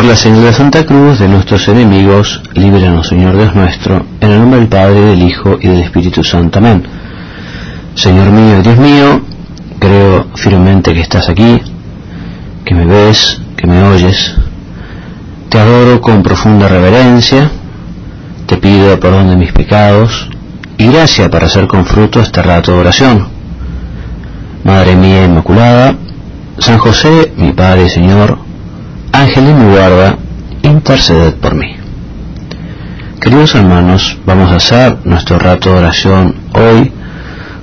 Por la señal de Santa Cruz de nuestros enemigos, líbranos, Señor Dios nuestro, en el nombre del Padre, del Hijo y del Espíritu Santo. Amén. Señor mío Dios mío, creo firmemente que estás aquí, que me ves, que me oyes. Te adoro con profunda reverencia, te pido perdón de mis pecados y gracia para hacer con fruto este rato de oración. Madre mía Inmaculada, San José, mi Padre y Señor, Ángel de mi guarda, interceded por mí. Queridos hermanos, vamos a hacer nuestro rato de oración hoy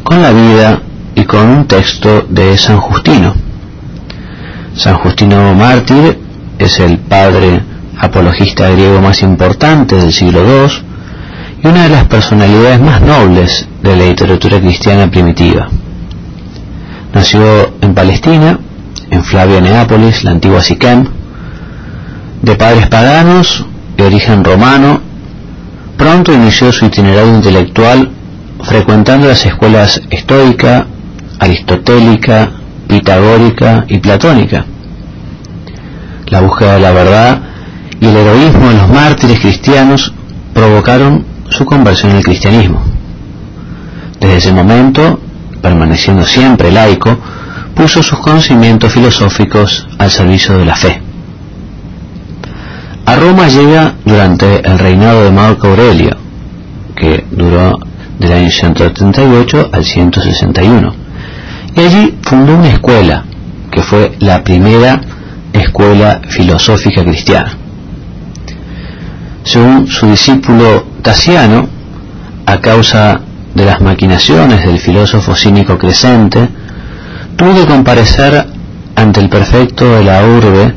con la vida y con un texto de San Justino. San Justino mártir es el padre apologista griego más importante del siglo II y una de las personalidades más nobles de la literatura cristiana primitiva. Nació en Palestina, en Flavia Neápolis, la antigua Siquem, de padres paganos y origen romano, pronto inició su itinerario intelectual frecuentando las escuelas estoica, aristotélica, pitagórica y platónica. La búsqueda de la verdad y el heroísmo de los mártires cristianos provocaron su conversión al cristianismo. Desde ese momento, permaneciendo siempre laico, puso sus conocimientos filosóficos al servicio de la fe. Roma llega durante el reinado de Marco Aurelio, que duró del año 138 al 161, y allí fundó una escuela, que fue la primera escuela filosófica cristiana. Según su discípulo Tasiano, a causa de las maquinaciones del filósofo cínico Crescente, tuvo que comparecer ante el prefecto de la urbe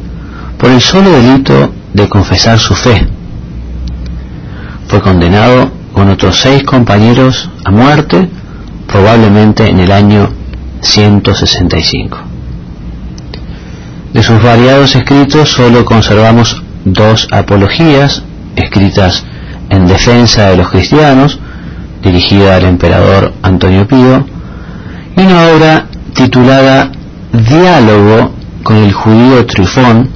por el solo delito de confesar su fe. Fue condenado con otros seis compañeros a muerte, probablemente en el año 165. De sus variados escritos solo conservamos dos apologías escritas en defensa de los cristianos, dirigida al emperador Antonio Pío, y una obra titulada Diálogo con el judío Trifón,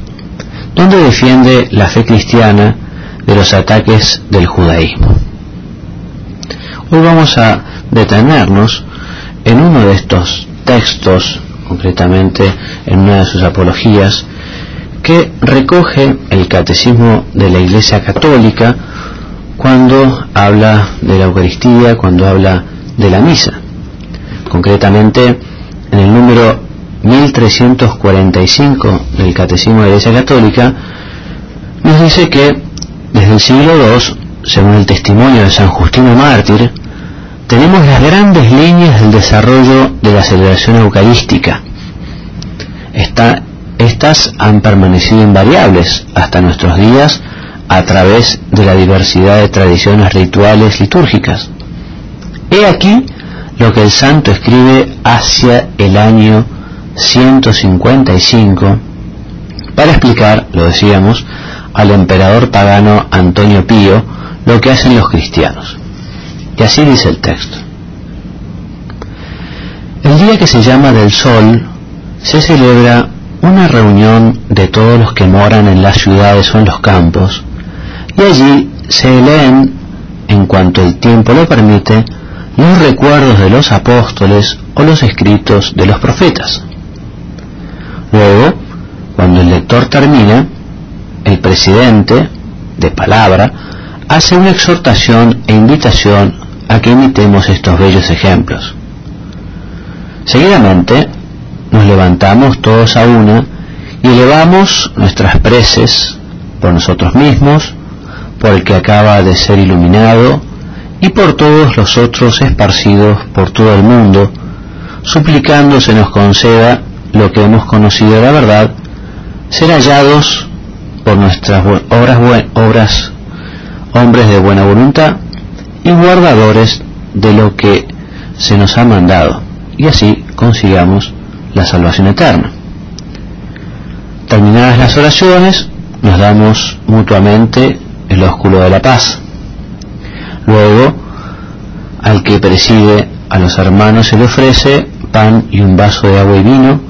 donde defiende la fe cristiana de los ataques del judaísmo. Hoy vamos a detenernos en uno de estos textos, concretamente en una de sus apologías, que recoge el catecismo de la Iglesia Católica cuando habla de la Eucaristía, cuando habla de la misa. Concretamente, en el número 1345 del Catecismo de la Iglesia Católica, nos dice que desde el siglo II, según el testimonio de San Justino Mártir, tenemos las grandes líneas del desarrollo de la celebración eucarística. estas han permanecido invariables hasta nuestros días a través de la diversidad de tradiciones rituales litúrgicas. He aquí lo que el santo escribe hacia el año 155 para explicar, lo decíamos, al emperador pagano Antonio Pío lo que hacen los cristianos. Y así dice el texto. El día que se llama del sol se celebra una reunión de todos los que moran en las ciudades o en los campos y allí se leen, en cuanto el tiempo lo permite, los recuerdos de los apóstoles o los escritos de los profetas. Luego, cuando el lector termina, el presidente, de palabra, hace una exhortación e invitación a que imitemos estos bellos ejemplos. Seguidamente, nos levantamos todos a una y elevamos nuestras preces por nosotros mismos, por el que acaba de ser iluminado y por todos los otros esparcidos por todo el mundo, suplicando se nos conceda lo que hemos conocido de la verdad, ser hallados por nuestras obras, obras, hombres de buena voluntad y guardadores de lo que se nos ha mandado, y así consigamos la salvación eterna. Terminadas las oraciones, nos damos mutuamente el ósculo de la paz. Luego, al que preside a los hermanos se le ofrece pan y un vaso de agua y vino,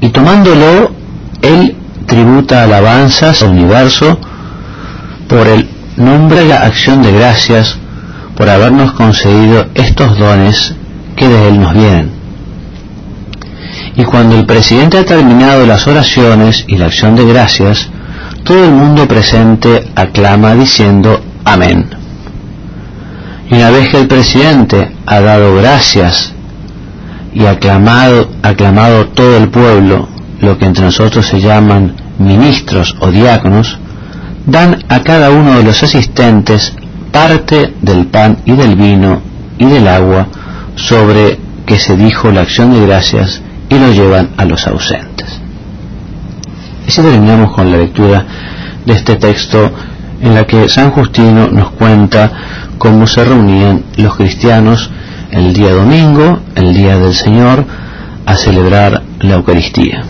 y tomándolo, él tributa alabanzas al universo por el nombre y la acción de gracias por habernos concedido estos dones que de él nos vienen. Y cuando el presidente ha terminado las oraciones y la acción de gracias, todo el mundo presente aclama diciendo amén. Y una vez que el presidente ha dado gracias y aclamado, aclamado todo el pueblo, lo que entre nosotros se llaman ministros o diáconos, dan a cada uno de los asistentes parte del pan y del vino y del agua sobre que se dijo la acción de gracias y lo llevan a los ausentes. Y si terminamos con la lectura de este texto en la que San Justino nos cuenta cómo se reunían los cristianos el día domingo, el día del Señor, a celebrar la Eucaristía.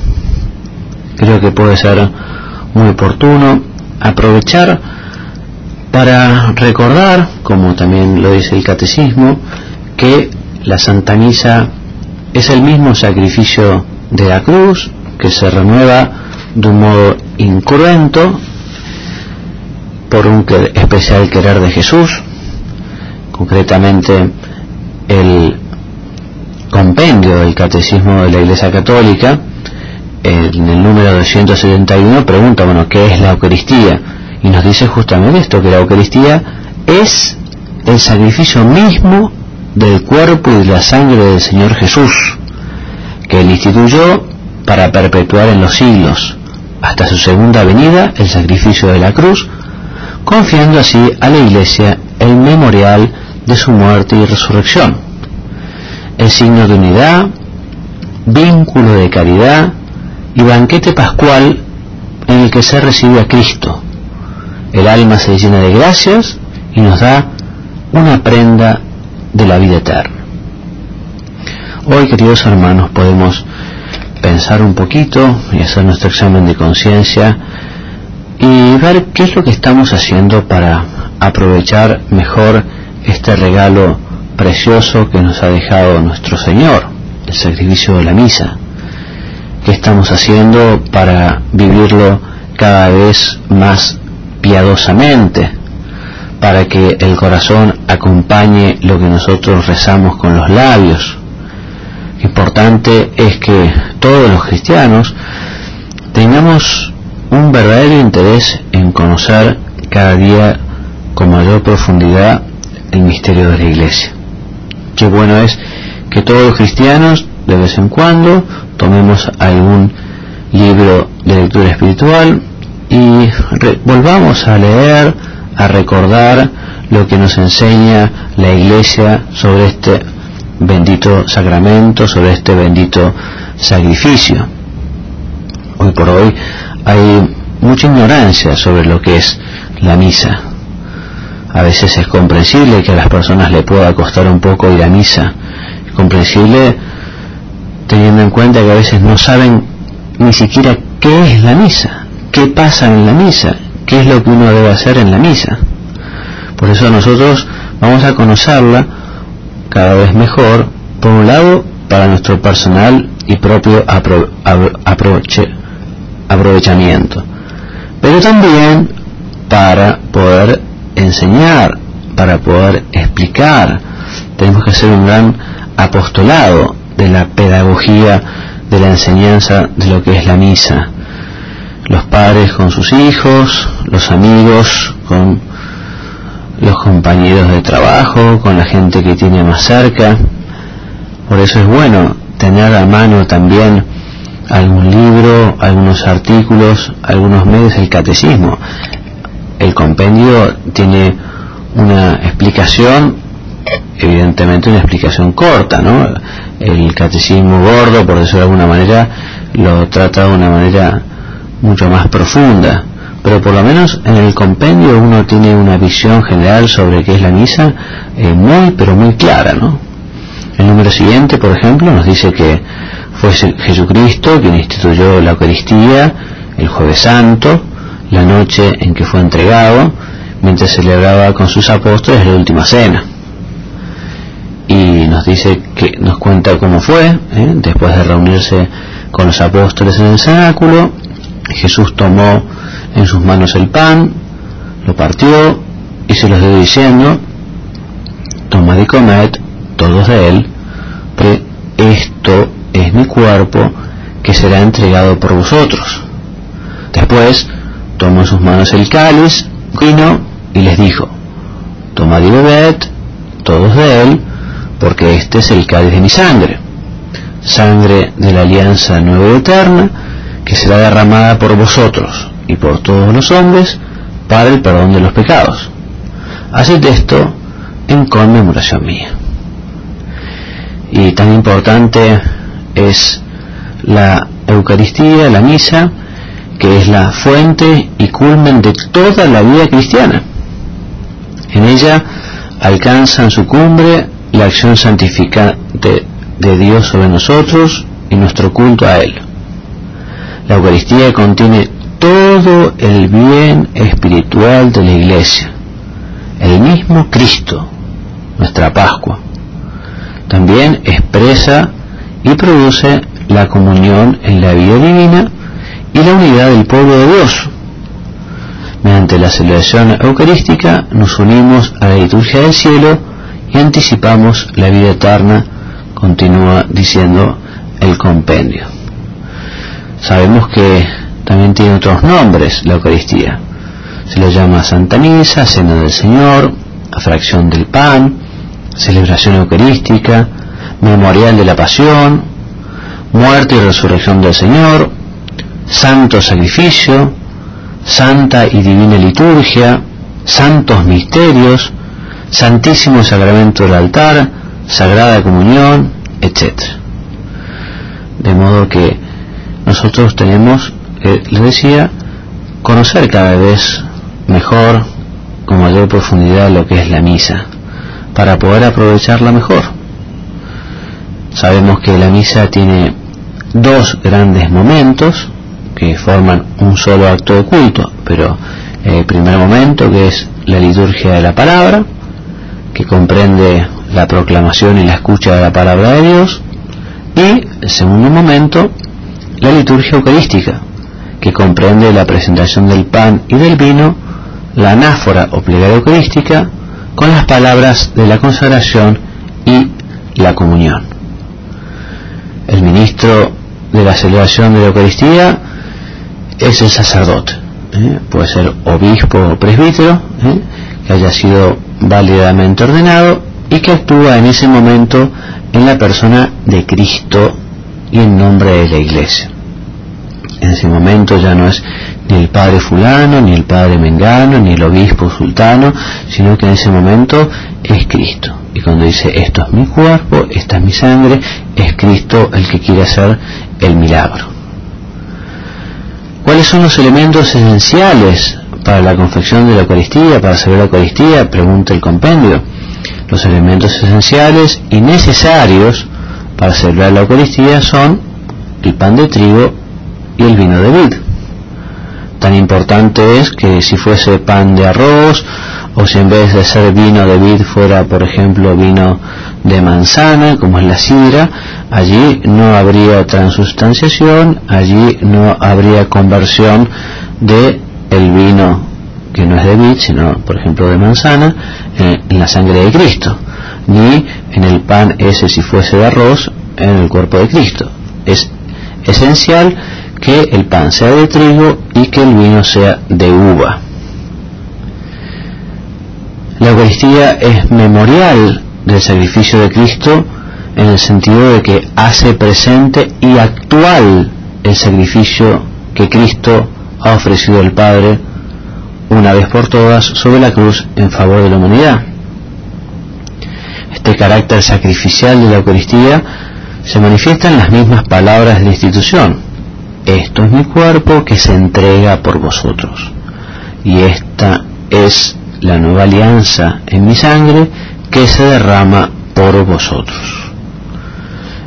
Creo que puede ser muy oportuno aprovechar para recordar, como también lo dice el catecismo, que la Santa Misa es el mismo sacrificio de la cruz que se renueva de un modo incruento por un especial querer de Jesús, concretamente el compendio del Catecismo de la Iglesia Católica, en el número 271 pregunta, bueno, ¿qué es la Eucaristía? Y nos dice justamente esto, que la Eucaristía es el sacrificio mismo del cuerpo y de la sangre del Señor Jesús, que él instituyó para perpetuar en los siglos, hasta su segunda venida, el sacrificio de la cruz, confiando así a la Iglesia el memorial de su muerte y resurrección, el signo de unidad, vínculo de caridad y banquete pascual en el que se recibe a Cristo. El alma se llena de gracias y nos da una prenda de la vida eterna. Hoy, queridos hermanos, podemos pensar un poquito y hacer nuestro examen de conciencia y ver qué es lo que estamos haciendo para aprovechar mejor este regalo precioso que nos ha dejado nuestro Señor, el sacrificio de la misa. ¿Qué estamos haciendo para vivirlo cada vez más piadosamente? Para que el corazón acompañe lo que nosotros rezamos con los labios. Importante es que todos los cristianos tengamos un verdadero interés en conocer cada día con mayor profundidad el misterio de la iglesia. Qué bueno es que todos los cristianos de vez en cuando tomemos algún libro de lectura espiritual y volvamos a leer, a recordar lo que nos enseña la iglesia sobre este bendito sacramento, sobre este bendito sacrificio. Hoy por hoy hay mucha ignorancia sobre lo que es la misa. A veces es comprensible que a las personas le pueda costar un poco ir a misa. Comprensible teniendo en cuenta que a veces no saben ni siquiera qué es la misa, qué pasa en la misa, qué es lo que uno debe hacer en la misa. Por eso nosotros vamos a conocerla cada vez mejor, por un lado, para nuestro personal y propio aprovechamiento, pero también para poder enseñar, para poder explicar. Tenemos que hacer un gran apostolado de la pedagogía, de la enseñanza de lo que es la misa. Los padres con sus hijos, los amigos con los compañeros de trabajo, con la gente que tiene más cerca. Por eso es bueno tener a mano también algún libro, algunos artículos, algunos medios, el catecismo. El compendio tiene una explicación, evidentemente una explicación corta, ¿no? El catecismo gordo, por decirlo de alguna manera, lo trata de una manera mucho más profunda. pero por lo menos en el compendio uno tiene una visión general sobre qué es la misa eh, muy, pero muy clara, ¿no? El número siguiente, por ejemplo, nos dice que fue Jesucristo quien instituyó la Eucaristía el jueves santo, la noche en que fue entregado, mientras celebraba con sus apóstoles la última cena. Y nos dice que nos cuenta cómo fue, ¿eh? después de reunirse con los apóstoles en el cenáculo, Jesús tomó en sus manos el pan, lo partió y se los dio diciendo, tomad y comed todos de él, que esto es mi cuerpo que será entregado por vosotros. Después tomó en sus manos el cáliz, vino y les dijo, tomad y bebed todos de él, porque este es el cáliz de mi sangre, sangre de la alianza nueva y eterna, que será derramada por vosotros y por todos los hombres para el perdón de los pecados. Haced esto en conmemoración mía. Y tan importante es la Eucaristía, la misa, que es la fuente y culmen de toda la vida cristiana. En ella alcanzan su cumbre la acción santificante de Dios sobre nosotros y nuestro culto a Él. La Eucaristía contiene todo el bien espiritual de la Iglesia, el mismo Cristo, nuestra Pascua. También expresa y produce la comunión en la vida divina y la unidad del pueblo de Dios. Mediante la celebración eucarística nos unimos a la liturgia del cielo y anticipamos la vida eterna, continúa diciendo el compendio. Sabemos que también tiene otros nombres la Eucaristía. Se le llama Santa Misa, Cena del Señor, fracción del pan, celebración eucarística, memorial de la pasión, muerte y resurrección del Señor, santo sacrificio, santa y divina liturgia, santos misterios, santísimo sacramento del altar, sagrada comunión, etc. De modo que nosotros tenemos, eh, les decía, conocer cada vez mejor, con mayor profundidad, lo que es la misa, para poder aprovecharla mejor. Sabemos que la misa tiene dos grandes momentos, que forman un solo acto de culto, pero el primer momento que es la liturgia de la palabra, que comprende la proclamación y la escucha de la palabra de Dios, y el segundo momento, la liturgia eucarística, que comprende la presentación del pan y del vino, la anáfora o plegaria eucarística, con las palabras de la consagración y la comunión. El ministro de la celebración de la Eucaristía es el sacerdote. ¿eh? Puede ser obispo o presbítero, ¿eh? que haya sido válidamente ordenado y que actúa en ese momento en la persona de Cristo y en nombre de la iglesia. En ese momento ya no es ni el padre fulano, ni el padre mengano, ni el obispo sultano, sino que en ese momento es Cristo. Y cuando dice esto es mi cuerpo, esta es mi sangre, es Cristo el que quiere hacer el milagro. ¿Cuáles son los elementos esenciales para la confección de la Eucaristía, para hacer la Eucaristía? Pregunta el compendio. Los elementos esenciales y necesarios para celebrar la Eucaristía son el pan de trigo y el vino de vid. Tan importante es que si fuese pan de arroz o si en vez de ser vino de vid fuera, por ejemplo, vino de manzana, como es la sidra, allí no habría transustanciación, allí no habría conversión de el vino que no es de vid, sino por ejemplo de manzana, en, la sangre de Cristo, ni en el pan ese si fuese de arroz, en el cuerpo de Cristo. Es esencial que el pan sea de trigo y que el vino sea de uva. La Eucaristía es memorial del sacrificio de Cristo en el sentido de que hace presente y actual el sacrificio que Cristo ha ofrecido al Padre una vez por todas sobre la cruz en favor de la humanidad. Este carácter sacrificial de la Eucaristía se manifiesta en las mismas palabras de la institución. Esto es mi cuerpo que se entrega por vosotros. y esta es la nueva alianza en mi sangre que se derrama por vosotros.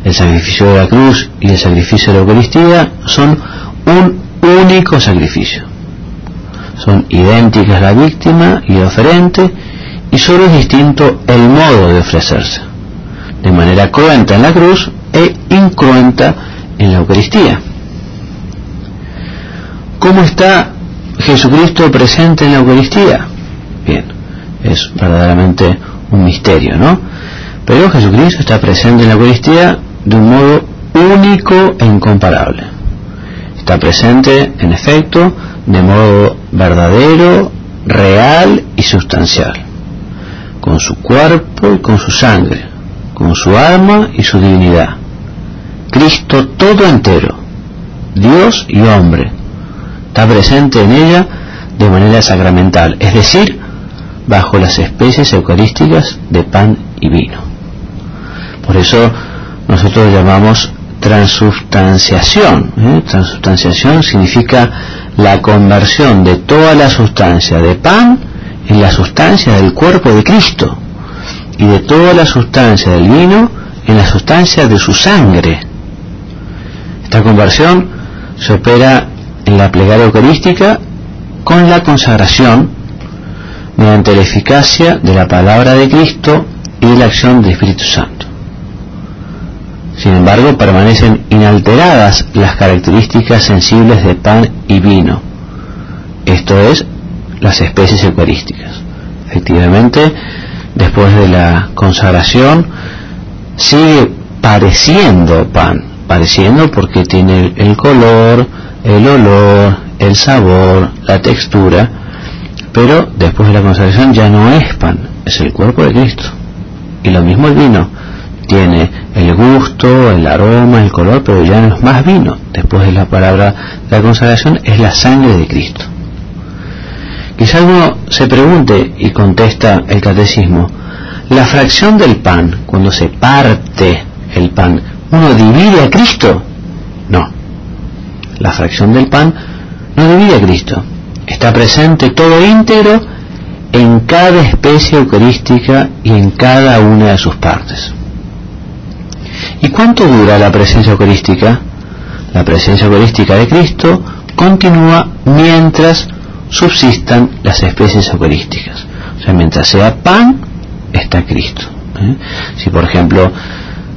El sacrificio de la cruz y el sacrificio de la Eucaristía son un único sacrificio. Son idénticas la víctima y el oferente y solo es distinto el modo de ofrecerse, de manera cruenta en la cruz e incruenta en la Eucaristía. ¿Cómo está Jesucristo presente en la Eucaristía? Bien, es verdaderamente un misterio, ¿no? Pero Jesucristo está presente en la Eucaristía de un modo único e incomparable. Está presente, en efecto, de modo verdadero, real y sustancial, con su cuerpo y con su sangre, con su alma y su divinidad. Cristo todo entero, Dios y hombre, está presente en ella de manera sacramental, es decir, bajo las especies eucarísticas de pan y vino. Por eso nosotros llamamos transubstanciación. ¿eh? Transubstanciación significa la conversión de toda la sustancia de pan en la sustancia del cuerpo de Cristo y de toda la sustancia del vino en la sustancia de su sangre. Esta conversión se opera en la plegaria eucarística con la consagración mediante la eficacia de la palabra de Cristo y la acción del Espíritu Santo. Sin embargo, permanecen inalteradas las características sensibles de pan y vino, esto es, las especies eucarísticas. Efectivamente, después de la consagración, sigue pareciendo pan, pareciendo porque tiene el color, el olor, el sabor, la textura, pero después de la consagración ya no es pan, es el cuerpo de Cristo. Y lo mismo el vino, tiene el gusto, el aroma, el color, pero ya no es más vino. Después de la palabra de la consagración es la sangre de Cristo. Quizá uno se pregunte y contesta el catecismo, la fracción del pan, cuando se parte el pan, ¿uno divide a Cristo? No. La fracción del pan no divide a Cristo. Está presente todo íntegro en cada especie eucarística y en cada una de sus partes. ¿Y cuánto dura la presencia eucarística? La presencia eucarística de Cristo continúa mientras subsistan las especies eucarísticas. O sea, mientras sea pan, está Cristo. ¿eh? Si por ejemplo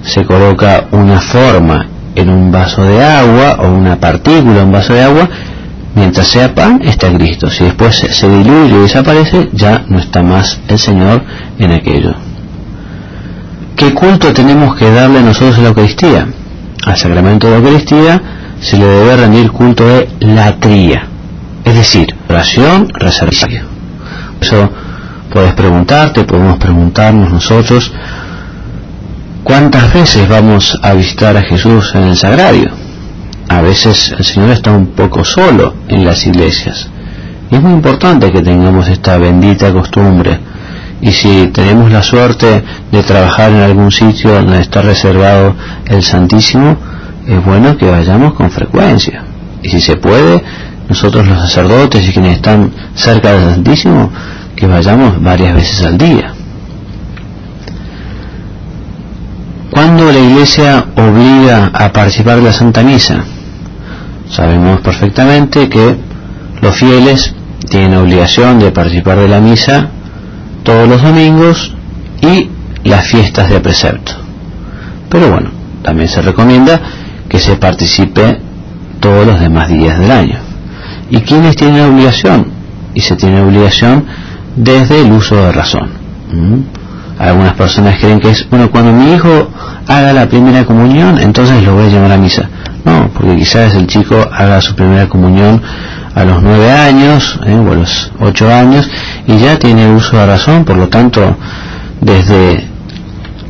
se coloca una forma en un vaso de agua o una partícula en un vaso de agua, mientras sea pan está Cristo. Si después se diluye y desaparece, ya no está más el Señor en aquello. ¿Qué culto tenemos que darle nosotros a la Eucaristía? Al sacramento de la Eucaristía se le debe rendir culto de latría, es decir, oración, reservación. Por eso puedes preguntarte, podemos preguntarnos nosotros, ¿cuántas veces vamos a visitar a Jesús en el sagrario? A veces el Señor está un poco solo en las iglesias. Y es muy importante que tengamos esta bendita costumbre. Y si tenemos la suerte de trabajar en algún sitio donde está reservado el Santísimo, es bueno que vayamos con frecuencia. Y si se puede, nosotros los sacerdotes y quienes están cerca del Santísimo, que vayamos varias veces al día. ¿Cuándo la Iglesia obliga a participar de la Santa Misa? Sabemos perfectamente que los fieles tienen obligación de participar de la misa todos los domingos y las fiestas de precepto. Pero bueno, también se recomienda que se participe todos los demás días del año. ¿Y quiénes tienen obligación? Y se tiene obligación desde el uso de razón. ¿Mm? Algunas personas creen que es, bueno, cuando mi hijo haga la primera comunión, entonces lo voy a llevar a misa. No, porque quizás el chico haga su primera comunión a los nueve años ¿eh? o a los ocho años y ya tiene uso de razón, por lo tanto, desde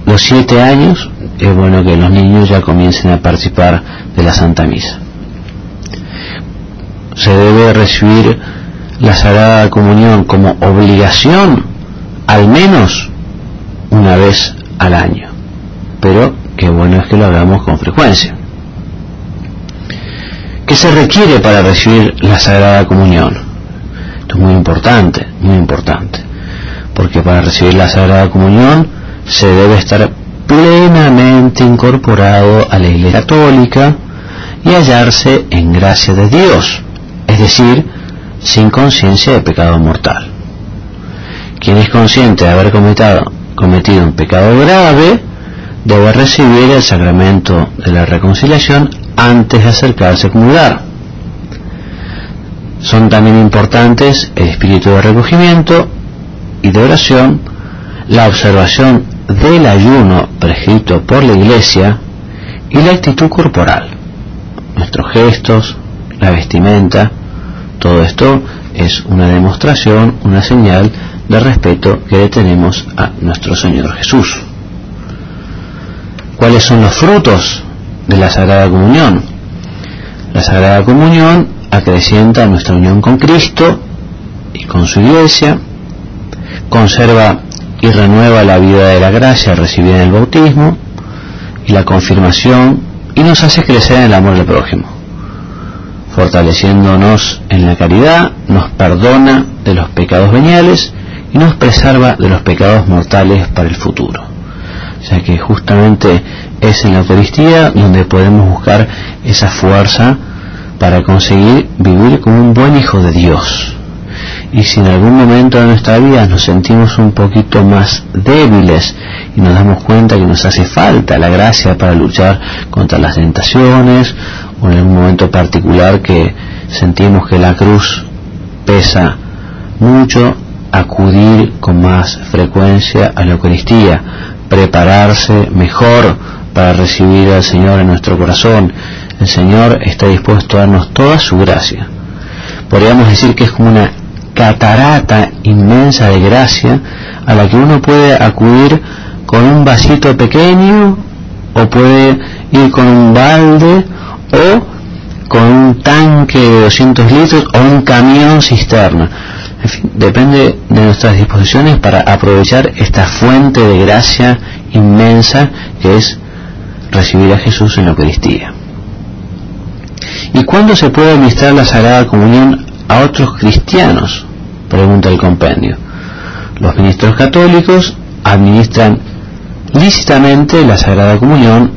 los siete años es bueno que los niños ya comiencen a participar de la Santa Misa. Se debe recibir la Sagrada Comunión como obligación al menos una vez al año, pero qué bueno es que lo hagamos con frecuencia. ¿Qué se requiere para recibir la Sagrada Comunión? Esto es muy importante, muy importante, porque para recibir la Sagrada Comunión se debe estar plenamente incorporado a la Iglesia Católica y hallarse en gracia de Dios, es decir, sin conciencia de pecado mortal. Quien es consciente de haber cometido, un pecado grave debe recibir el sacramento de la reconciliación antes de acercarse a comulgar. Son también importantes el espíritu de recogimiento y de oración, la observación del ayuno prescrito por la Iglesia y la actitud corporal, nuestros gestos, la vestimenta, todo esto es una demostración, una señal de respeto que tenemos a nuestro Señor Jesús. ¿Cuáles son los frutos de la Sagrada Comunión? La Sagrada Comunión acrecienta nuestra unión con Cristo y con su Iglesia, conserva y renueva la vida de la gracia recibida en el bautismo y la confirmación y nos hace crecer en el amor del prójimo. Fortaleciéndonos en la caridad, nos perdona de los pecados veniales y nos preserva de los pecados mortales para el futuro. O sea que justamente es en la Eucaristía donde podemos buscar esa fuerza para conseguir vivir como un buen hijo de Dios. Y si en algún momento de nuestra vida nos sentimos un poquito más débiles y nos damos cuenta que nos hace falta la gracia para luchar contra las tentaciones o en algún momento particular que sentimos que la cruz pesa mucho, acudir con más frecuencia a la Eucaristía, prepararse mejor para recibir al Señor en nuestro corazón. El Señor está dispuesto a darnos toda su gracia. Podríamos decir que es como una catarata inmensa de gracia a la que uno puede acudir con un vasito pequeño o puede ir con un balde o con un tanque de 200 litros o un camión cisterna. En fin, depende de nuestras disposiciones para aprovechar esta fuente de gracia inmensa que es recibir a Jesús en la Eucaristía. ¿Y cuándo se puede administrar la Sagrada Comunión a otros cristianos? Pregunta el compendio. Los ministros católicos administran lícitamente la Sagrada Comunión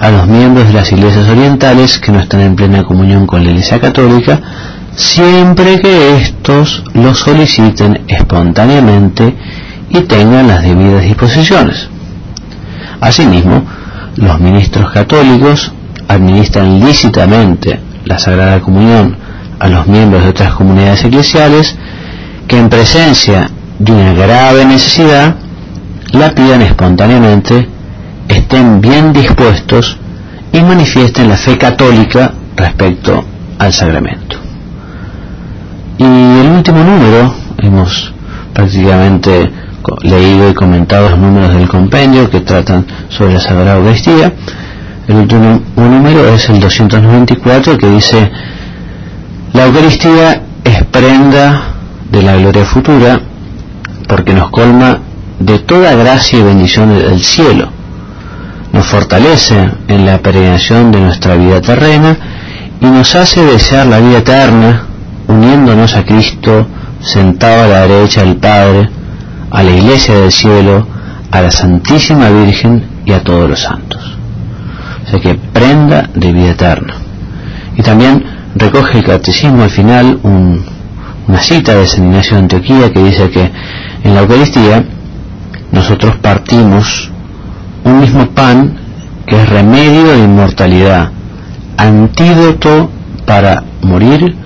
a los miembros de las iglesias orientales que no están en plena comunión con la Iglesia Católica, siempre que éstos lo soliciten espontáneamente y tengan las debidas disposiciones. Asimismo, los ministros católicos administran lícitamente la Sagrada Comunión a los miembros de otras comunidades eclesiales que en presencia de una grave necesidad la pidan espontáneamente, estén bien dispuestos y manifiesten la fe católica respecto al sacramento. Y el último número, hemos prácticamente leído y comentado los números del compendio que tratan sobre la Sagrada Eucaristía. El último número es el 294 que dice, la Eucaristía es prenda de la gloria futura porque nos colma de toda gracia y bendición del cielo, nos fortalece en la peregrinación de nuestra vida terrena y nos hace desear la vida eterna uniéndonos a Cristo sentado a la derecha del Padre, a la Iglesia del cielo, a la Santísima Virgen y a todos los santos. O sea que prenda de vida eterna. Y también recoge el catecismo al final un, una cita de San Ignacio de Antioquía que dice que en la Eucaristía nosotros partimos un mismo pan que es remedio de inmortalidad, antídoto para morir,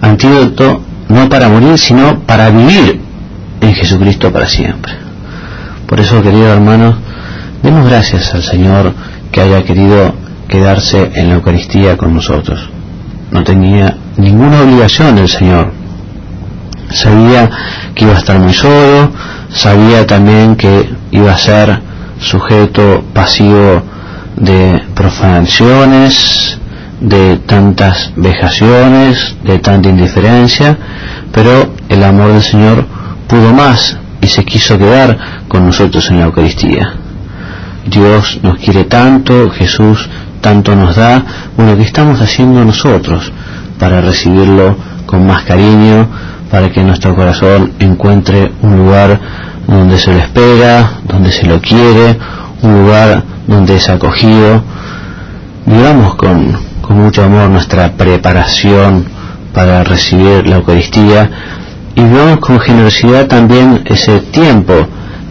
antídoto no para morir, sino para vivir en Jesucristo para siempre. Por eso, queridos hermanos, demos gracias al Señor que haya querido quedarse en la Eucaristía con nosotros. No tenía ninguna obligación el Señor. Sabía que iba a estar muy solo, sabía también que iba a ser sujeto pasivo de profanaciones, de tantas vejaciones, de tanta indiferencia, pero el amor del Señor pudo más y se quiso quedar con nosotros en la Eucaristía. Dios nos quiere tanto, Jesús tanto nos da, bueno, ¿qué estamos haciendo nosotros para recibirlo con más cariño, para que nuestro corazón encuentre un lugar donde se lo espera, donde se lo quiere, un lugar donde es acogido. Vivamos con, con mucho amor nuestra preparación para recibir la Eucaristía y vivamos con generosidad también ese tiempo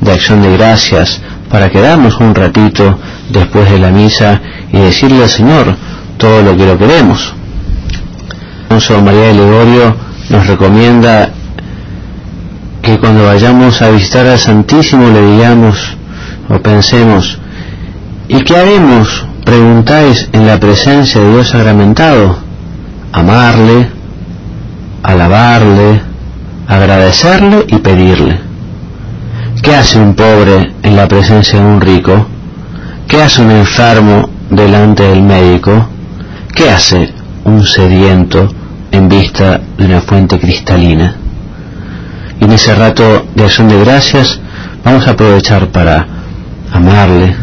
de acción de gracias para quedarnos un ratito después de la misa y decirle al Señor todo lo que lo queremos. Alfonso María de Legorio nos recomienda que cuando vayamos a visitar al Santísimo le digamos o pensemos, ¿y qué haremos? Preguntáis en la presencia de Dios sacramentado, amarle, alabarle, agradecerle y pedirle. ¿Qué hace un pobre en la presencia de un rico? ¿Qué hace un enfermo delante del médico? ¿Qué hace un sediento en vista de una fuente cristalina? Y en ese rato de acción de gracias vamos a aprovechar para amarle,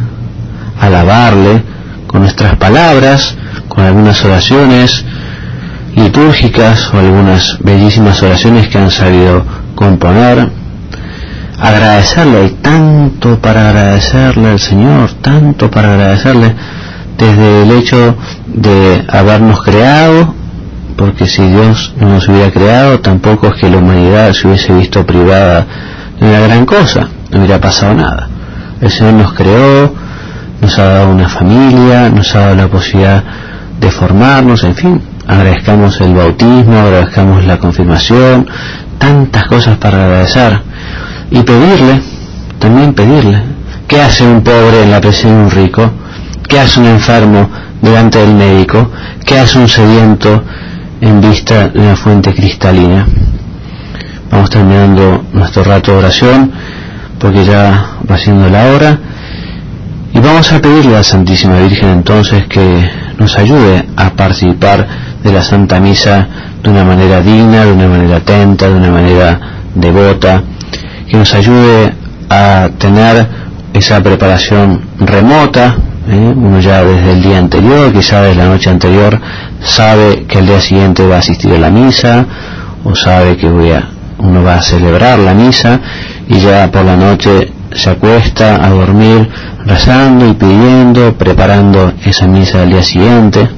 alabarle con nuestras palabras, con algunas oraciones litúrgicas o algunas bellísimas oraciones que han sabido componer agradecerle, tanto para agradecerle al Señor, tanto para agradecerle desde el hecho de habernos creado, porque si Dios no nos hubiera creado, tampoco es que la humanidad se hubiese visto privada de una gran cosa, no hubiera pasado nada. El Señor nos creó, nos ha dado una familia, nos ha dado la posibilidad de formarnos, en fin, agradezcamos el bautismo, agradezcamos la confirmación, tantas cosas para agradecer y pedirle, también pedirle, ¿qué hace un pobre en la presencia de un rico? ¿Qué hace un enfermo delante del médico? ¿Qué hace un sediento en vista de una fuente cristalina? Vamos terminando nuestro rato de oración porque ya va siendo la hora y vamos a pedirle a la Santísima Virgen entonces que nos ayude a participar de la Santa Misa de una manera digna, de una manera atenta, de una manera devota que nos ayude a tener esa preparación remota, ¿eh? uno ya desde el día anterior, quizá desde la noche anterior, sabe que el día siguiente va a asistir a la misa, o sabe que voy a, uno va a celebrar la misa, y ya por la noche se acuesta a dormir rezando y pidiendo, preparando esa misa del día siguiente.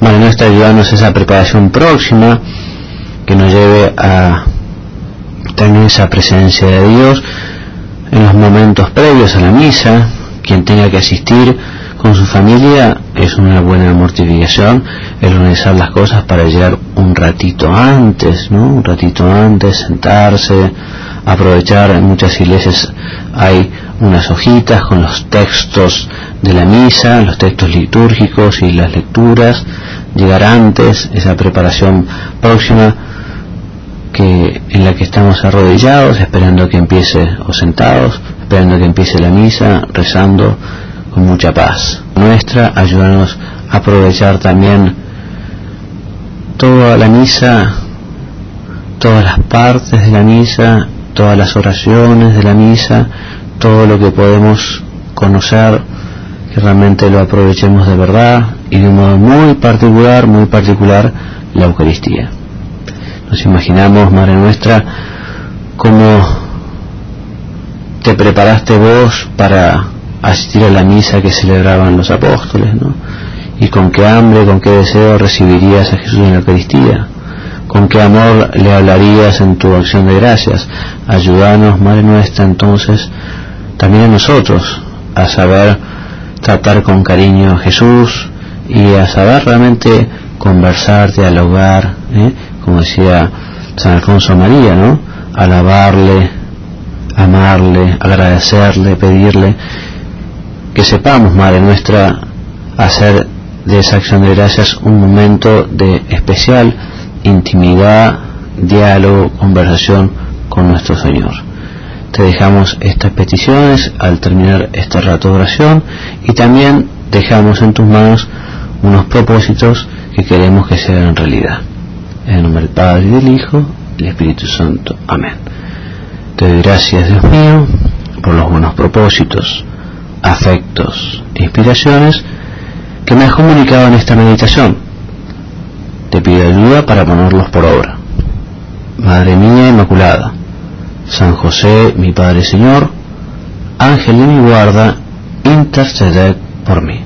Bueno, nuestra ayudarnos esa preparación próxima que nos lleve a tener esa presencia de Dios en los momentos previos a la misa, quien tenga que asistir con su familia es una buena mortificación el organizar las cosas para llegar un ratito antes, ¿no? Un ratito antes, sentarse, aprovechar, en muchas iglesias hay unas hojitas con los textos de la misa, los textos litúrgicos y las lecturas, llegar antes, esa preparación próxima que en la que estamos arrodillados, esperando que empiece, o sentados, esperando que empiece la misa, rezando con mucha paz. Nuestra, ayúdanos a aprovechar también toda la misa, todas las partes de la misa, todas las oraciones de la misa, todo lo que podemos conocer, que realmente lo aprovechemos de verdad y de un modo muy particular, muy particular, la Eucaristía. Nos imaginamos, Madre nuestra, cómo te preparaste vos para asistir a la misa que celebraban los apóstoles, ¿no? Y con qué hambre, con qué deseo recibirías a Jesús en la Eucaristía, con qué amor le hablarías en tu acción de gracias. Ayúdanos, Madre nuestra, entonces, también a nosotros, a saber tratar con cariño a Jesús y a saber realmente conversar, dialogar, ¿eh? Como decía San Alfonso María, ¿no? Alabarle, amarle, agradecerle, pedirle, que sepamos, Madre nuestra, hacer de esa acción de gracias un momento de especial intimidad, diálogo, conversación con nuestro Señor. Te dejamos estas peticiones al terminar este rato de oración y también dejamos en tus manos unos propósitos que queremos que sean realidad. En el nombre del Padre y del Hijo y del Espíritu Santo. Amén. Te doy gracias, Dios mío, por los buenos propósitos, afectos e inspiraciones que me has comunicado en esta meditación. Te pido ayuda para ponerlos por obra. Madre mía Inmaculada, San José, mi Padre Señor, Ángel de mi guarda, interceded por mí.